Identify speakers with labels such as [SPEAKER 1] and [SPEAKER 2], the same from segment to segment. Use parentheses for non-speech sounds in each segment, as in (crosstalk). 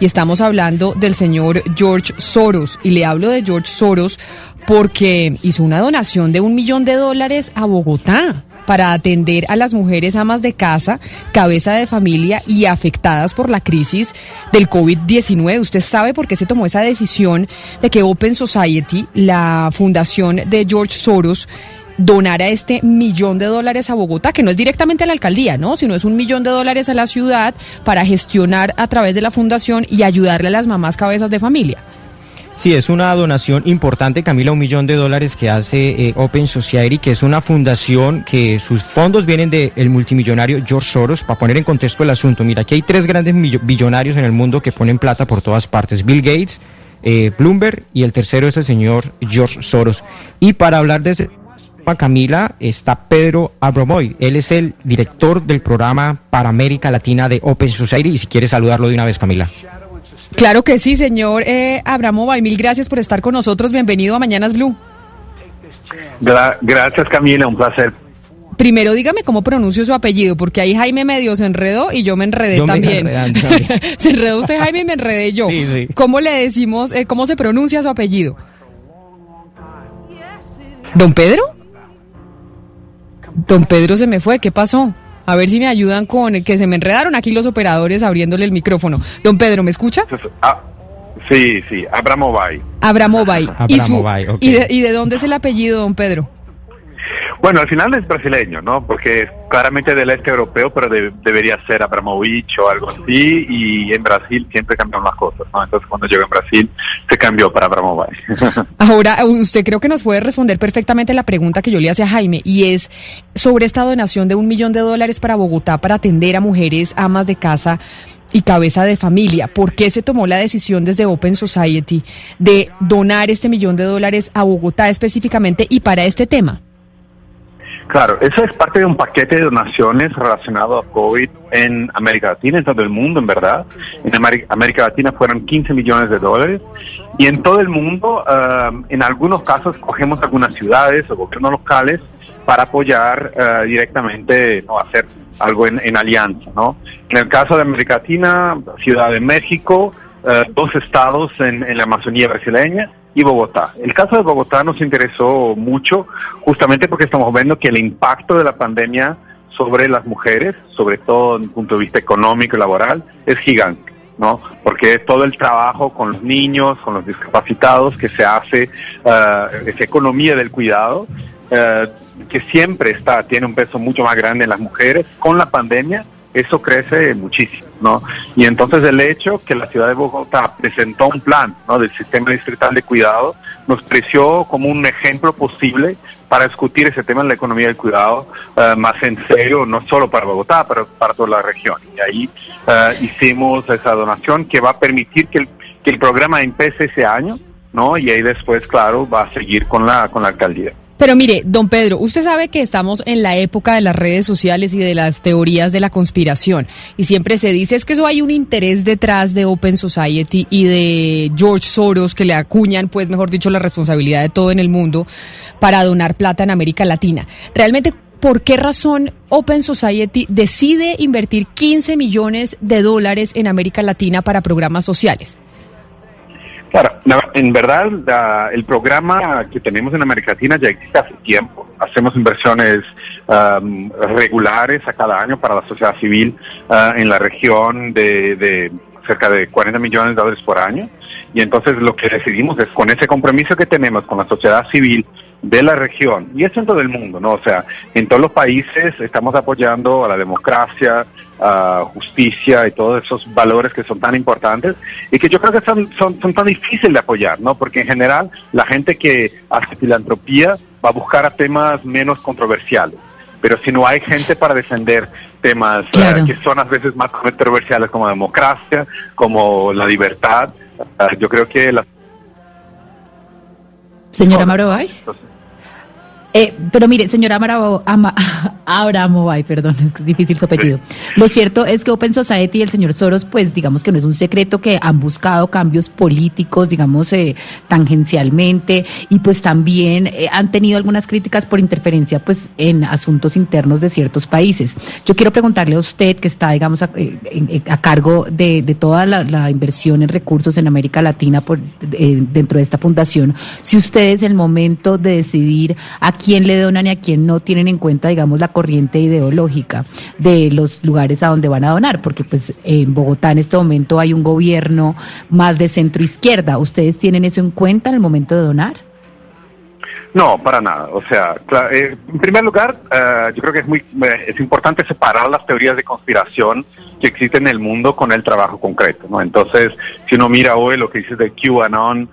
[SPEAKER 1] y estamos hablando del señor George Soros. Y le hablo de George Soros porque hizo una donación de un millón de dólares a Bogotá para atender a las mujeres amas de casa, cabeza de familia y afectadas por la crisis del COVID-19. ¿Usted sabe por qué se tomó esa decisión de que Open Society, la fundación de George Soros, donara este millón de dólares a Bogotá, que no es directamente a la alcaldía, ¿no? Sino es un millón de dólares a la ciudad para gestionar a través de la fundación y ayudarle a las mamás cabezas de familia.
[SPEAKER 2] Sí, es una donación importante, Camila, un millón de dólares que hace eh, Open Society, que es una fundación que sus fondos vienen del multimillonario George Soros. Para poner en contexto el asunto, mira, aquí hay tres grandes billonarios en el mundo que ponen plata por todas partes. Bill Gates, eh, Bloomberg y el tercero es el señor George Soros. Y para hablar de ese Camila, está Pedro Abramoy. Él es el director del programa para América Latina de Open Society y si quiere saludarlo de una vez, Camila.
[SPEAKER 1] Claro que sí, señor eh, Abramova, mil gracias por estar con nosotros. Bienvenido a Mañanas Blue.
[SPEAKER 3] gracias, Camila, un placer.
[SPEAKER 1] Primero dígame cómo pronuncio su apellido, porque ahí Jaime medio se enredó y yo me enredé también. (laughs) se enredó usted, Jaime, y me enredé yo. Sí, sí. ¿Cómo le decimos, eh, cómo se pronuncia su apellido? ¿Don Pedro? Don Pedro se me fue, ¿qué pasó? A ver si me ayudan con que se me enredaron aquí los operadores abriéndole el micrófono. Don Pedro, ¿me escucha?
[SPEAKER 3] Ah, sí, sí, Abramovay.
[SPEAKER 1] Abramovay. (laughs) ¿Y, ¿Y de dónde es el apellido, don Pedro?
[SPEAKER 3] Bueno, al final es brasileño, ¿no? Porque es claramente del este europeo, pero debería ser Abramovich o algo así. Y en Brasil siempre cambian las cosas, ¿no? Entonces cuando llegó en Brasil se cambió para Abramovich. (laughs)
[SPEAKER 1] Ahora, usted creo que nos puede responder perfectamente la pregunta que yo le hacía a Jaime y es sobre esta donación de un millón de dólares para Bogotá para atender a mujeres amas de casa y cabeza de familia. ¿Por qué se tomó la decisión desde Open Society de donar este millón de dólares a Bogotá específicamente y para este tema?
[SPEAKER 3] Claro, eso es parte de un paquete de donaciones relacionado a COVID en América Latina, en todo el mundo, en verdad. En América Latina fueron 15 millones de dólares y en todo el mundo, um, en algunos casos, cogemos algunas ciudades o gobiernos locales para apoyar uh, directamente o hacer algo en, alianza. ¿no? En el caso de América Latina, Ciudad de México, uh, dos estados en, en la Amazonía brasileña y Bogotá. El caso de Bogotá nos interesó mucho justamente porque estamos viendo que el impacto de la pandemia sobre las mujeres, sobre todo desde el punto de vista económico y laboral, es gigante. ¿no? Porque todo el trabajo con los niños, con los discapacitados que se hace, uh, esa economía del cuidado, uh, que siempre está, tiene un peso mucho más grande en las mujeres, con la pandemia eso crece muchísimo, ¿no? Y entonces el hecho que la ciudad de Bogotá presentó un plan, ¿no? Del sistema distrital de cuidado, nos pareció como un ejemplo posible para discutir ese tema en la economía del cuidado uh, más en serio, no solo para Bogotá, pero para toda la región. Y ahí uh, hicimos esa donación que va a permitir que el, que el programa empiece ese año, ¿no? Y ahí después, claro, va a seguir con la, con la alcaldía.
[SPEAKER 1] Pero mire, don Pedro, usted sabe que estamos en la época de las redes sociales y de las teorías de la conspiración. Y siempre se dice es que eso hay un interés detrás de Open Society y de George Soros que le acuñan, pues mejor dicho, la responsabilidad de todo en el mundo para donar plata en América Latina. Realmente, ¿por qué razón Open Society decide invertir 15 millones de dólares en América Latina para programas sociales?
[SPEAKER 3] Claro, en verdad el programa que tenemos en América Latina ya existe hace tiempo. Hacemos inversiones regulares a cada año para la sociedad civil ah, en la región de, de cerca de 40 millones de dólares por año. Y entonces lo que decidimos es con ese compromiso que tenemos con la sociedad civil de la región, y eso en todo el mundo, ¿no? O sea, en todos los países estamos apoyando a la democracia, a justicia y todos esos valores que son tan importantes y que yo creo que son, son, son tan difíciles de apoyar, ¿no? Porque en general la gente que hace filantropía va a buscar a temas menos controversiales pero si no hay gente para defender temas eh, que son a veces más controversiales como la democracia, como la libertad, uh, yo creo que la...
[SPEAKER 1] Señora Marovay.
[SPEAKER 4] Eh, pero mire, señora (laughs) Abramovay, perdón, es difícil su apellido. Lo cierto es que Open Society y el señor Soros, pues digamos que no es un secreto que han buscado cambios políticos, digamos, eh, tangencialmente, y pues también eh, han tenido algunas críticas por interferencia pues en asuntos internos de ciertos países. Yo quiero preguntarle a usted, que está, digamos, a, cargo de, toda la, inversión en recursos en América Latina por, dentro de esta fundación, si usted es el momento de decidir a quién le donan y a quién no tienen en cuenta, digamos, la corriente ideológica de los lugares a donde van a donar, porque pues en Bogotá en este momento hay un gobierno más de centro izquierda. ¿Ustedes tienen eso en cuenta en el momento de donar?
[SPEAKER 3] No, para nada. O sea, eh, en primer lugar, eh, yo creo que es muy eh, es importante separar las teorías de conspiración que existen en el mundo con el trabajo concreto, ¿no? Entonces, si uno mira hoy lo que dice de QAnon,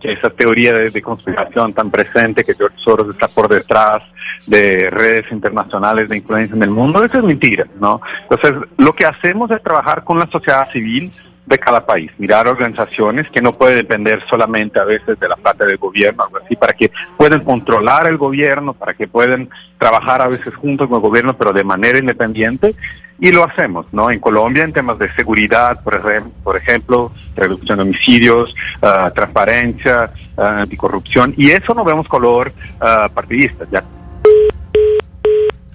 [SPEAKER 3] que esa teoría de, conspiración tan presente que George Soros está por detrás de redes internacionales de influencia en el mundo, eso es mentira, ¿no? Entonces, lo que hacemos es trabajar con la sociedad civil de cada país, mirar organizaciones que no pueden depender solamente a veces de la plata del gobierno, algo así, para que puedan controlar el gobierno, para que puedan trabajar a veces juntos con el gobierno, pero de manera independiente, y lo hacemos, ¿no? En Colombia, en temas de seguridad, por, ejemplo, por ejemplo reducción de homicidios, ah, transparencia, ah, anticorrupción, y eso no vemos color uh, partidista, ya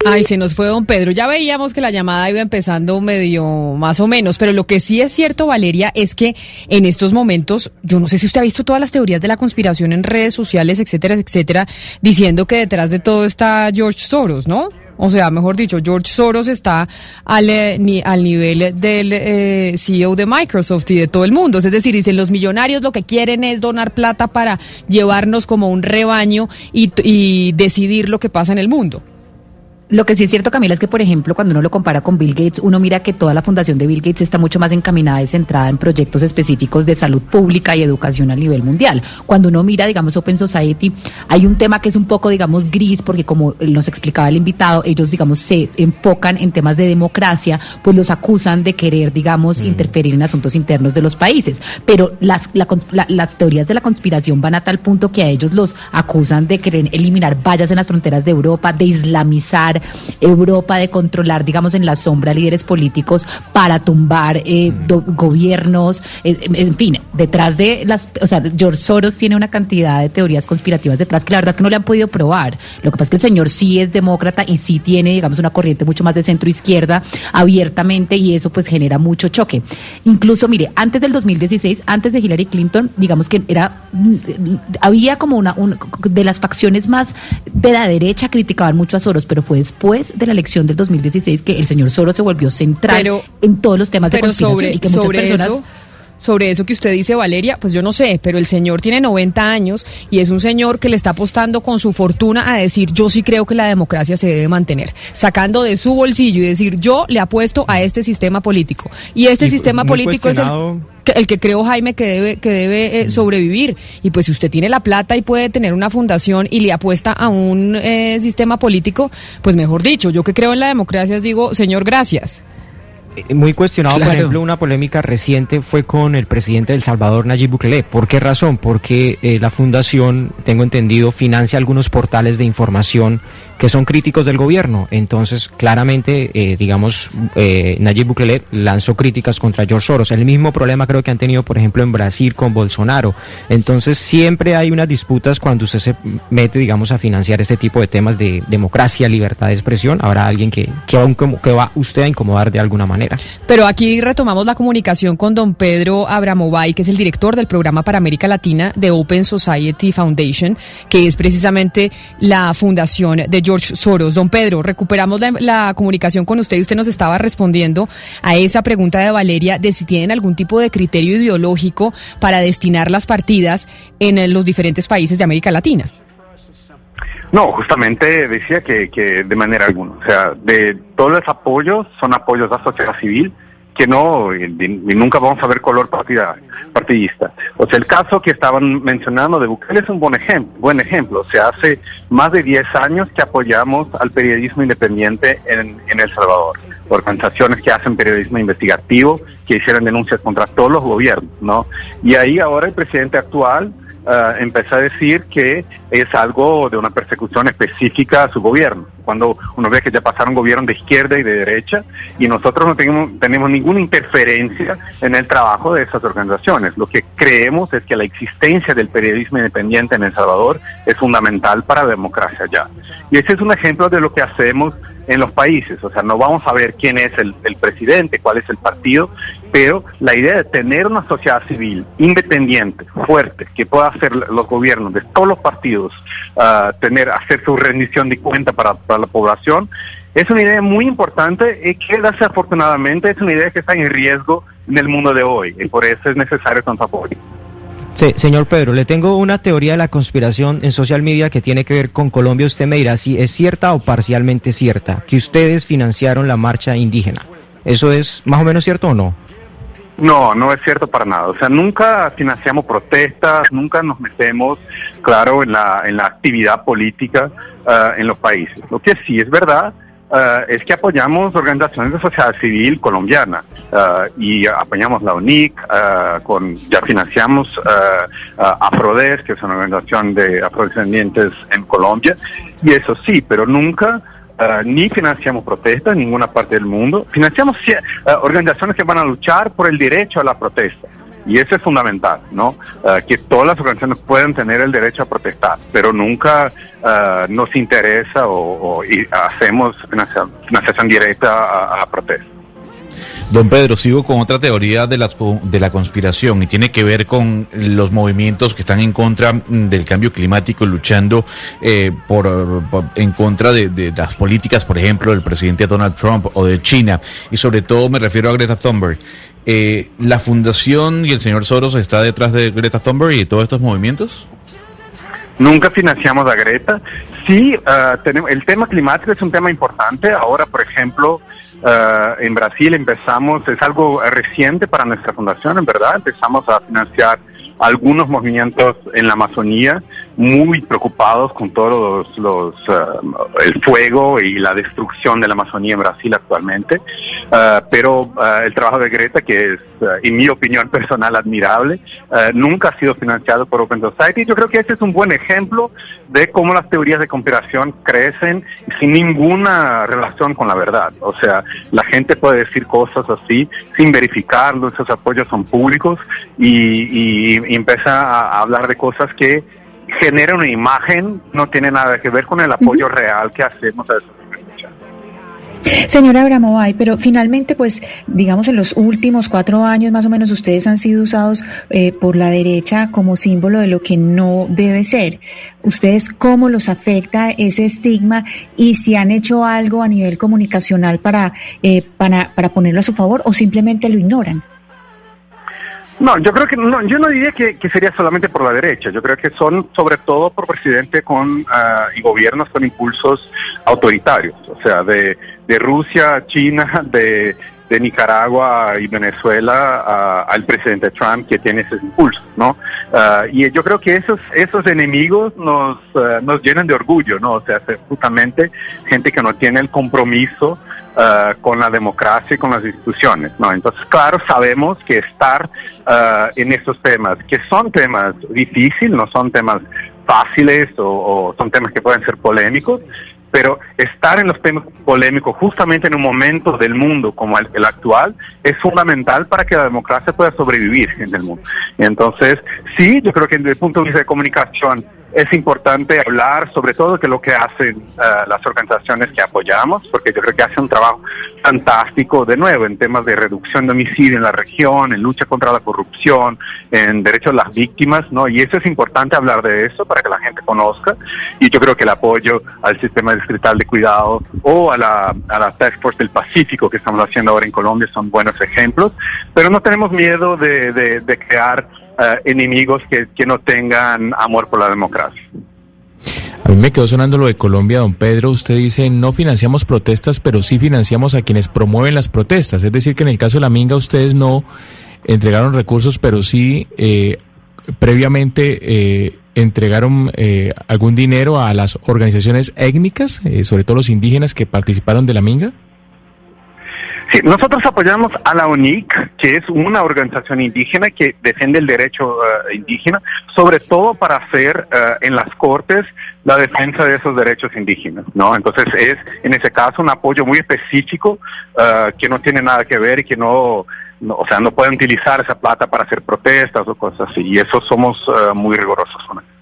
[SPEAKER 1] Ay, se nos fue don Pedro. Ya veíamos que la llamada iba empezando medio más o menos, pero lo que sí es cierto, Valeria, es que en estos momentos, yo no sé si usted ha visto todas las teorías de la conspiración en redes sociales, etcétera, etcétera, diciendo que detrás de todo está George Soros, ¿no? O sea, mejor dicho, George Soros está al, eh, al nivel del eh, CEO de Microsoft y de todo el mundo. Es decir, dicen los millonarios lo que quieren es donar plata para llevarnos como un rebaño y decidir lo que pasa en el mundo.
[SPEAKER 4] Lo que sí es cierto, Camila, es que, por ejemplo, cuando uno lo compara con Bill Gates, uno mira que toda la fundación de Bill Gates está mucho más encaminada y centrada en proyectos específicos de salud pública y educación a nivel mundial. Cuando uno mira, digamos, Open Society, hay un tema que es un poco, digamos, gris, porque como nos explicaba el invitado, ellos, digamos, se enfocan en temas de democracia, pues los acusan de querer, digamos, mm. interferir en asuntos internos de los países. Pero las, las teorías de la conspiración van a tal punto que a ellos los acusan de querer eliminar vallas en las fronteras de Europa, de islamizar Europa, de controlar, digamos, en la sombra líderes políticos para tumbar eh, gobiernos, eh, en fin, detrás de las, o sea, George Soros tiene una cantidad de teorías conspirativas detrás que la verdad es que no le han podido probar. Lo que pasa es que el señor sí es demócrata y sí tiene, digamos, una corriente mucho más de centro izquierda abiertamente y eso pues genera mucho choque. Incluso, mire, antes del 2016, antes de Hillary Clinton, digamos que era, había como una, de las facciones más de la derecha criticaban mucho a Soros, pero fue después de la elección del 2016 que el señor Soros se volvió central en todos los temas de conspiración y que muchas personas...
[SPEAKER 1] sobre eso que usted dice, Valeria, pues yo no sé, pero el señor tiene 90 años y es un señor que le está apostando con su fortuna a decir, yo sí creo que la democracia se debe mantener, sacando de su bolsillo y decir, yo le apuesto a este sistema político. Y este sistema político es el el que creo Jaime que debe que debe eh, sobrevivir. Y pues si usted tiene la plata y puede tener una fundación y le apuesta a un eh, sistema político pues mejor dicho yo que creo en la democracia digo señor gracias
[SPEAKER 2] muy cuestionado, por ejemplo, una polémica reciente fue con el presidente del Salvador, Nayib Bukele. ¿Por qué razón? Porque la fundación, tengo entendido, financia algunos portales de información que son críticos del gobierno. Entonces, claramente, eh, digamos, eh, Nayib Bukele lanzó críticas contra George Soros. El mismo problema creo que han tenido, por ejemplo, en Brasil con Bolsonaro. Entonces, siempre hay unas disputas cuando usted se mete, digamos, a financiar este tipo de temas de democracia, libertad de expresión. Habrá alguien que, que, va, que va usted a incomodar de alguna manera.
[SPEAKER 1] Pero aquí retomamos la comunicación con don Pedro Abramovay, que es el director del programa para América Latina de Open Society Foundation, que es precisamente la fundación de George Soros. Don Pedro, recuperamos la, comunicación con usted y usted nos estaba respondiendo a esa pregunta de Valeria de si tienen algún tipo de criterio ideológico para destinar las partidas en los diferentes países de América Latina.
[SPEAKER 3] No, justamente decía que, que de manera alguna. O sea, de todos los apoyos son apoyos a la sociedad civil que no, y, nunca vamos a ver color partida, partidista. O sea, el caso que estaban mencionando de Bukele es un buen ejemplo, buen ejemplo. O sea, hace más de 10 años que apoyamos al periodismo independiente en, en El Salvador. Organizaciones que hacen periodismo investigativo, que hicieron denuncias contra todos los gobiernos, ¿no? Y ahí ahora el presidente actual uh, a decir que es algo de una persecución específica a su gobierno. Cuando uno ve que ya pasaron gobiernos de izquierda y de derecha y nosotros no tenemos, tenemos ninguna interferencia en el trabajo de esas organizaciones. Lo que creemos es que la existencia del periodismo independiente en El Salvador es fundamental para la democracia allá. Y ese es un ejemplo de lo que hacemos en los países. O sea, no vamos a ver quién es el, presidente, cuál es el partido, pero la idea de tener una sociedad civil independiente, fuerte, que pueda hacer los gobiernos de todos los partidos, uh, tener, hacer su rendición de cuenta para, para, la población, es una idea muy importante y que desafortunadamente es una idea que está en riesgo en el mundo de hoy y por eso es necesario tanto apoyo.
[SPEAKER 2] Sí, señor Pedro, le tengo una teoría de la conspiración en social media que tiene que ver con Colombia. Usted me dirá si es cierta o parcialmente cierta, que ustedes financiaron la marcha indígena. ¿Eso es más o menos cierto o no?
[SPEAKER 3] No, no es cierto para nada. O sea, nunca financiamos protestas, nunca nos metemos, claro, en la, en la actividad política uh, en los países. Lo que sí es verdad Uh, es que apoyamos organizaciones de sociedad civil colombiana uh, y apoyamos la UNIC, con, ya financiamos AFRODES, que es una organización de afrodescendientes en Colombia, y eso sí, pero nunca ni financiamos protestas en ninguna parte del mundo, financiamos organizaciones que van a luchar por el derecho a la protesta. Y eso es fundamental, ¿no? Uh, que todas las organizaciones puedan tener el derecho a protestar, pero nunca uh, nos interesa o, hacemos financiación directa a, a la protesta.
[SPEAKER 5] Don Pedro, sigo con otra teoría de la, de la conspiración y tiene que ver con los movimientos que están en contra del cambio climático, luchando eh, por, en contra de, de, las políticas, por ejemplo, del presidente Donald Trump o de China. Y sobre todo me refiero a Greta Thunberg. Eh, ¿La fundación y el señor Soros está detrás de Greta Thunberg y de todos estos movimientos?
[SPEAKER 3] Nunca financiamos a Greta. Sí, uh, tenemos, el tema climático es un tema importante. Ahora, por ejemplo, uh, en Brasil empezamos, es algo reciente para nuestra fundación, en verdad, empezamos a financiar algunos movimientos en la Amazonía muy preocupados con todos los, uh, el fuego y la destrucción de la Amazonía en Brasil actualmente. Uh, pero el trabajo de Greta que es en mi opinión (laughs) personal admirable nunca ha sido financiado por Open Society. Yo creo que este es un buen ejemplo de cómo las teorías de conspiración crecen sin ninguna relación con la verdad. O sea la gente puede decir cosas así sin verificarlo esos apoyos son públicos y, y y empieza a, hablar de cosas que generan una imagen, no tiene nada que ver con el apoyo uh -huh. real que hacemos a eso.
[SPEAKER 6] Señora Abramovay, pero finalmente, pues, digamos, en los últimos cuatro años más o menos ustedes han sido usados eh, por la derecha como símbolo de lo que no debe ser. ¿Ustedes cómo los afecta ese estigma y si han hecho algo a nivel comunicacional para, eh, para, para ponerlo a su favor o simplemente lo ignoran?
[SPEAKER 3] No, yo creo que no, yo no diría que, que, sería solamente por la derecha. Yo creo que son sobre todo por presidente con uh, y gobiernos con impulsos autoritarios, o sea, de, de Rusia, China, de, de Nicaragua y Venezuela uh, al presidente Trump que tiene esos impulsos, ¿no? Uh, y yo creo que esos esos enemigos nos nos llenan de orgullo, ¿no? O sea, justamente gente que no tiene el compromiso Uh, con la democracia y con las instituciones, ¿no? Entonces, claro, sabemos que estar uh, en estos temas, que son temas difíciles, no son temas fáciles o, o, son temas que pueden ser polémicos, pero estar en los temas polémicos justamente en un momento del mundo como el, el actual es fundamental para que la democracia pueda sobrevivir en el mundo. Entonces, sí, yo creo que desde el punto de vista de comunicación, es importante hablar sobre todo de lo que hacen uh, las organizaciones que apoyamos, porque yo creo que hacen un trabajo fantástico, de nuevo, en temas de reducción de homicidio en la región, en lucha contra la corrupción, en derechos de las víctimas, ¿no? Y eso es importante hablar de eso para que la gente conozca. Y yo creo que el apoyo al sistema distrital de cuidado o a la, a la Task Force del Pacífico que estamos haciendo ahora en Colombia son buenos ejemplos, pero no tenemos miedo de, crear Uh, enemigos que, que, no tengan amor por la democracia.
[SPEAKER 7] A mí me quedó sonando lo de Colombia, don Pedro. Usted dice, no financiamos protestas, pero sí financiamos a quienes promueven las protestas. Es decir, que en el caso de la Minga ustedes no entregaron recursos, pero sí eh, previamente eh, entregaron eh, algún dinero a las organizaciones étnicas, sobre todo los indígenas que participaron de la Minga.
[SPEAKER 3] Sí, nosotros apoyamos a la UNIC, que es una organización indígena que defiende el derecho eh, indígena, sobre todo para hacer eh, en las cortes la defensa de esos derechos indígenas, ¿no? Entonces es, en ese caso, un apoyo muy específico eh, que no tiene nada que ver y que no, no, o sea, no pueden utilizar esa plata para hacer protestas o cosas así. Y eso somos muy rigurosos con eso.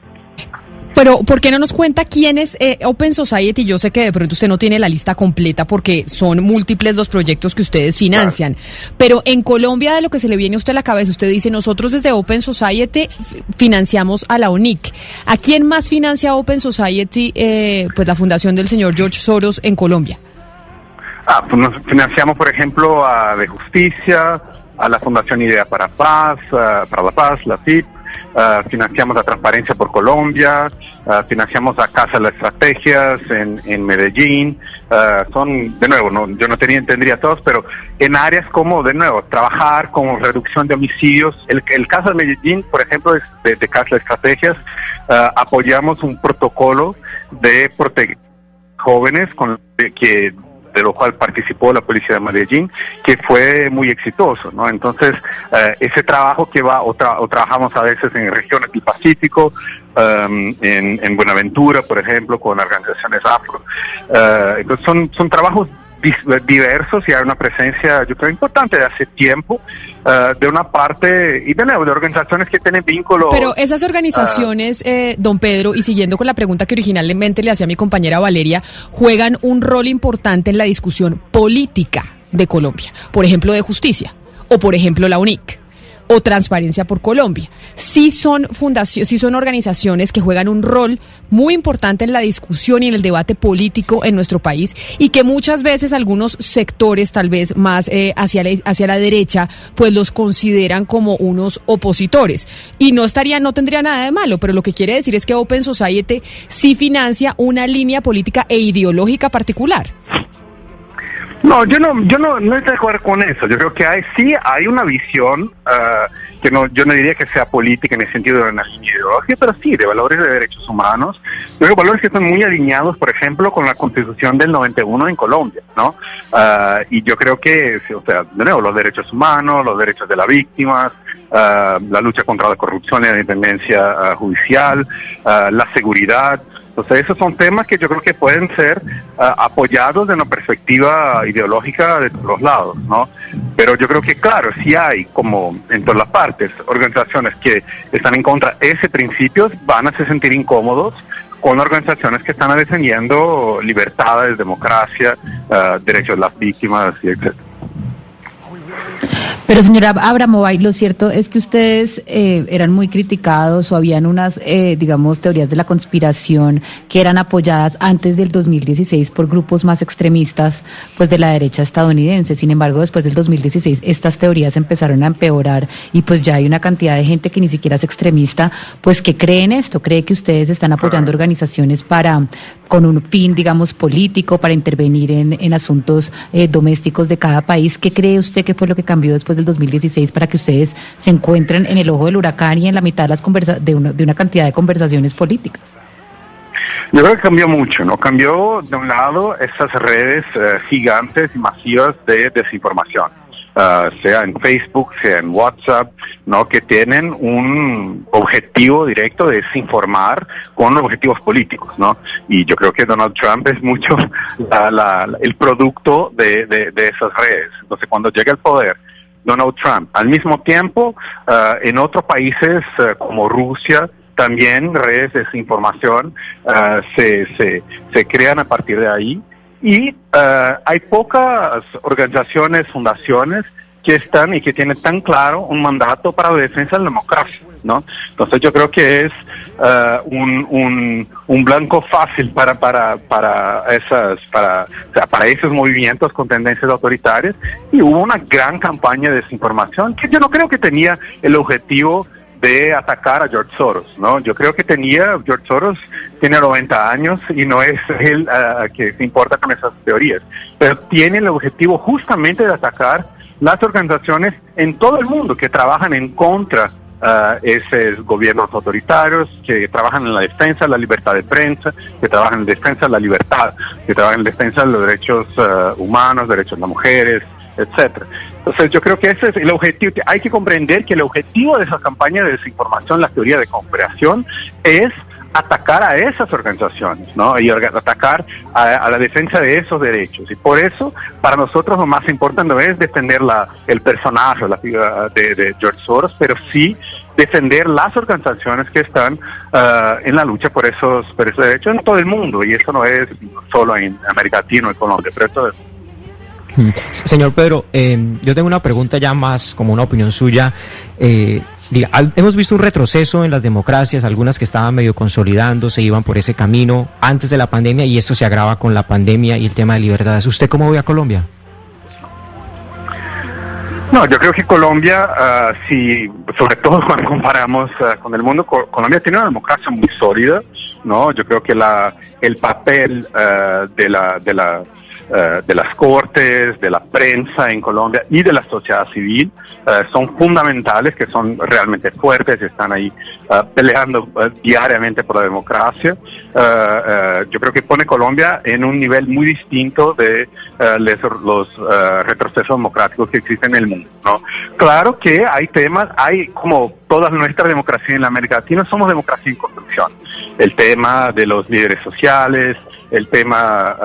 [SPEAKER 1] Pero, ¿por qué no nos cuenta quién es eh, Open Society? Yo sé que de pronto usted no tiene la lista completa porque son múltiples los proyectos que ustedes financian. Pero en Colombia, de lo que se le viene a usted a la cabeza, usted dice, nosotros desde Open Society financiamos a la ONIC. ¿A quién más financia Open Society, eh, pues la fundación del señor George Soros en Colombia?
[SPEAKER 3] Ah, pues nos financiamos, por ejemplo, a De Justicia, a la Fundación Idea para Paz, para la Paz, la FIP, Ah, financiamos la Transparencia por Colombia, uh, financiamos a Casa de las Estrategias en, en Medellín. Uh, son, de nuevo, no, yo no tenía, entendería todos, pero en áreas como, de nuevo, trabajar con reducción de homicidios. El, caso de Medellín, por ejemplo, es de, Casa de Estrategias. apoyamos un protocolo de proteger jóvenes con que de lo cual participó la policía de Medellín, que fue muy exitoso, ¿no? Entonces, eh, ese trabajo que va, o, trabajamos a veces en regiones del Pacífico, um, en, Buenaventura, por ejemplo, con organizaciones afro. Uh, entonces, son, son trabajos diversos y hay una presencia, yo creo, importante de hace tiempo uh, de una parte y de nuevo de organizaciones que tienen vínculos.
[SPEAKER 1] Pero esas organizaciones, eh, don Pedro, y siguiendo con la pregunta que originalmente le hacía mi compañera Valeria, juegan un rol importante en la discusión política de Colombia, por ejemplo, de justicia o por ejemplo la UNIC o Transparencia por Colombia. Sí son fundaciones, sí son organizaciones que juegan un rol muy importante en la discusión y en el debate político en nuestro país y que muchas veces algunos sectores, tal vez más eh, hacia, la, hacia la derecha, pues los consideran como unos opositores. Y no estaría, no tendría nada de malo, pero lo que quiere decir es que Open Society sí financia una línea política e ideológica particular.
[SPEAKER 3] No, yo no, yo no, no estoy de acuerdo con eso. Yo creo que hay, sí hay una visión uh, que no, yo no diría que sea política en el sentido de una ideológica, pero sí de valores de derechos humanos. Yo creo valores que están muy alineados, por ejemplo, con la Constitución del 91 en Colombia, ¿no? Uh, y yo creo que, o sea, de nuevo, los derechos humanos, los derechos de las víctimas, uh, la lucha contra la corrupción y la independencia judicial, la seguridad. Entonces, esos son temas que yo creo que pueden ser uh, apoyados de una perspectiva ideológica de todos lados, ¿no? Pero yo creo que, claro, si hay, como en todas las partes, organizaciones que están en contra de ese principio, van a se sentir incómodos con organizaciones que están defendiendo libertades, democracia, uh, derechos de las víctimas y etcétera.
[SPEAKER 4] Pero señora Abramovay, lo cierto es que ustedes eh, eran muy criticados o habían unas, eh, digamos, teorías de la conspiración que eran apoyadas antes del 2016 por grupos más extremistas, pues de la derecha estadounidense. Sin embargo, después del 2016 estas teorías empezaron a empeorar y pues ya hay una cantidad de gente que ni siquiera es extremista, pues que cree en esto, cree que ustedes están apoyando organizaciones para con un fin, digamos, político para intervenir en, en asuntos eh, domésticos de cada país. ¿Qué cree usted que fue lo que cambió después del 2016 para que ustedes se encuentren en el ojo del huracán y en la mitad de, las conversa de, una, de una cantidad de conversaciones políticas?
[SPEAKER 3] Yo creo que cambió mucho, ¿no? Cambió de un lado esas redes eh, gigantes y masivas de desinformación uh, sea en Facebook, sea en WhatsApp, ¿no? que tienen un objetivo directo de desinformar con objetivos políticos. ¿no? Y yo creo que Donald Trump es mucho (laughs) la, el producto de, de, de esas redes. Entonces, cuando llega al poder, Donald Trump. Al mismo tiempo, uh, en otros países uh, como Rusia, también redes de desinformación uh, se, se, se crean a partir de ahí y hay pocas organizaciones, fundaciones que están y que tienen tan claro un mandato para la defensa de la democracia, ¿no? Entonces yo creo que es uh, un, un, un, blanco fácil para, para, para, esas, para, o sea, para esos movimientos con tendencias autoritarias y hubo una gran campaña de desinformación que yo no creo que tenía el objetivo de atacar a George Soros, ¿no? Yo creo que tenía, George Soros tiene 90 años y no es él uh, que se importa con esas teorías, pero tiene el objetivo justamente de atacar las organizaciones en todo el mundo que trabajan en contra uh, esos gobiernos autoritarios, que trabajan en la defensa de la libertad de prensa, que trabajan en defensa de la libertad, que trabajan en defensa de los derechos uh, humanos, derechos de las mujeres, etcétera. Entonces yo creo que ese es el objetivo. Hay que comprender que el objetivo de esa campaña de desinformación, la teoría de conspiración, es atacar a esas organizaciones, ¿no? Y atacar a, la defensa de esos derechos. Y por eso, para nosotros lo más importante no es defender la, el personaje, la figura de, George Soros, pero sí defender las organizaciones que están uh, en la lucha por esos, por esos derechos en todo el mundo. Y eso no es solo en América Latina en Colombia, pero todo
[SPEAKER 2] Mm. Señor Pedro, eh, yo tengo una pregunta ya más como una opinión suya. Eh, hemos visto un retroceso en las democracias, algunas que estaban medio consolidando, se iban por ese camino antes de la pandemia y esto se agrava con la pandemia y el tema de libertades. ¿Usted cómo ve a Colombia?
[SPEAKER 3] No, yo creo que Colombia, uh, si, sobre todo (laughs) cuando comparamos ah, con el mundo, Colombia tiene una democracia muy sólida, ¿no? Yo creo que la, el papel ah, de la, de la eh, de las cortes, de la prensa en Colombia y de la sociedad civil eh, son fundamentales, que son realmente fuertes están ahí eh, peleando diariamente por la democracia. yo creo que pone Colombia en un nivel muy distinto de los, retrocesos democráticos que existen en el mundo. ¿no? Claro que hay temas, hay como toda nuestra democracia en la América Latina, somos democracia en construcción. El tema de los líderes sociales, el tema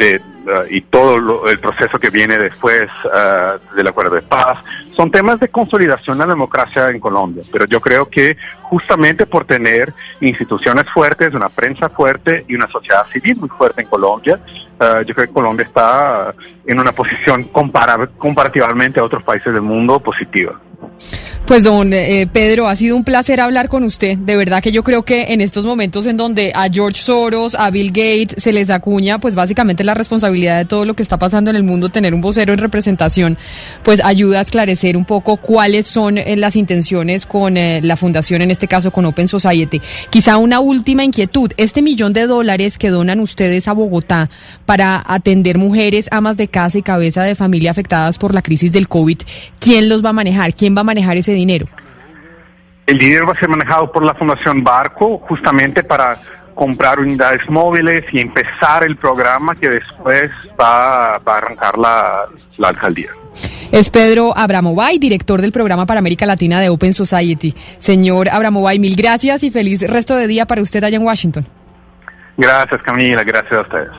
[SPEAKER 3] de Uh, y todo el proceso que viene después uh, del acuerdo de paz, son temas de consolidación de la democracia en Colombia. Pero yo creo que justamente por tener instituciones fuertes, una prensa fuerte y una sociedad civil muy fuerte en Colombia, uh, yo creo que Colombia está en una posición comparativamente a otros países del mundo positiva.
[SPEAKER 1] Pues don eh, Pedro, ha sido un placer hablar con usted. De verdad que yo creo que en estos momentos en donde a George Soros, a Bill Gates se les acuña, pues básicamente la responsabilidad de todo lo que está pasando en el mundo, tener un vocero en representación, pues ayuda a esclarecer un poco cuáles son eh, las intenciones con eh, la fundación, en este caso con Open Society. Quizá una última inquietud, este millón de dólares que donan ustedes a Bogotá para atender mujeres, amas de casa y cabeza de familia afectadas por la crisis del COVID, ¿quién los va a manejar? ¿Quién va a manejar ese dinero?
[SPEAKER 3] El dinero va a ser manejado por la Fundación Barco justamente para comprar unidades móviles y empezar el programa que después va, a arrancar la, la alcaldía.
[SPEAKER 1] Es Pedro Abramovay, director del programa para América Latina de Open Society. Señor Abramovay, mil gracias y feliz resto de día para usted allá en Washington.
[SPEAKER 3] Gracias Camila, gracias a ustedes.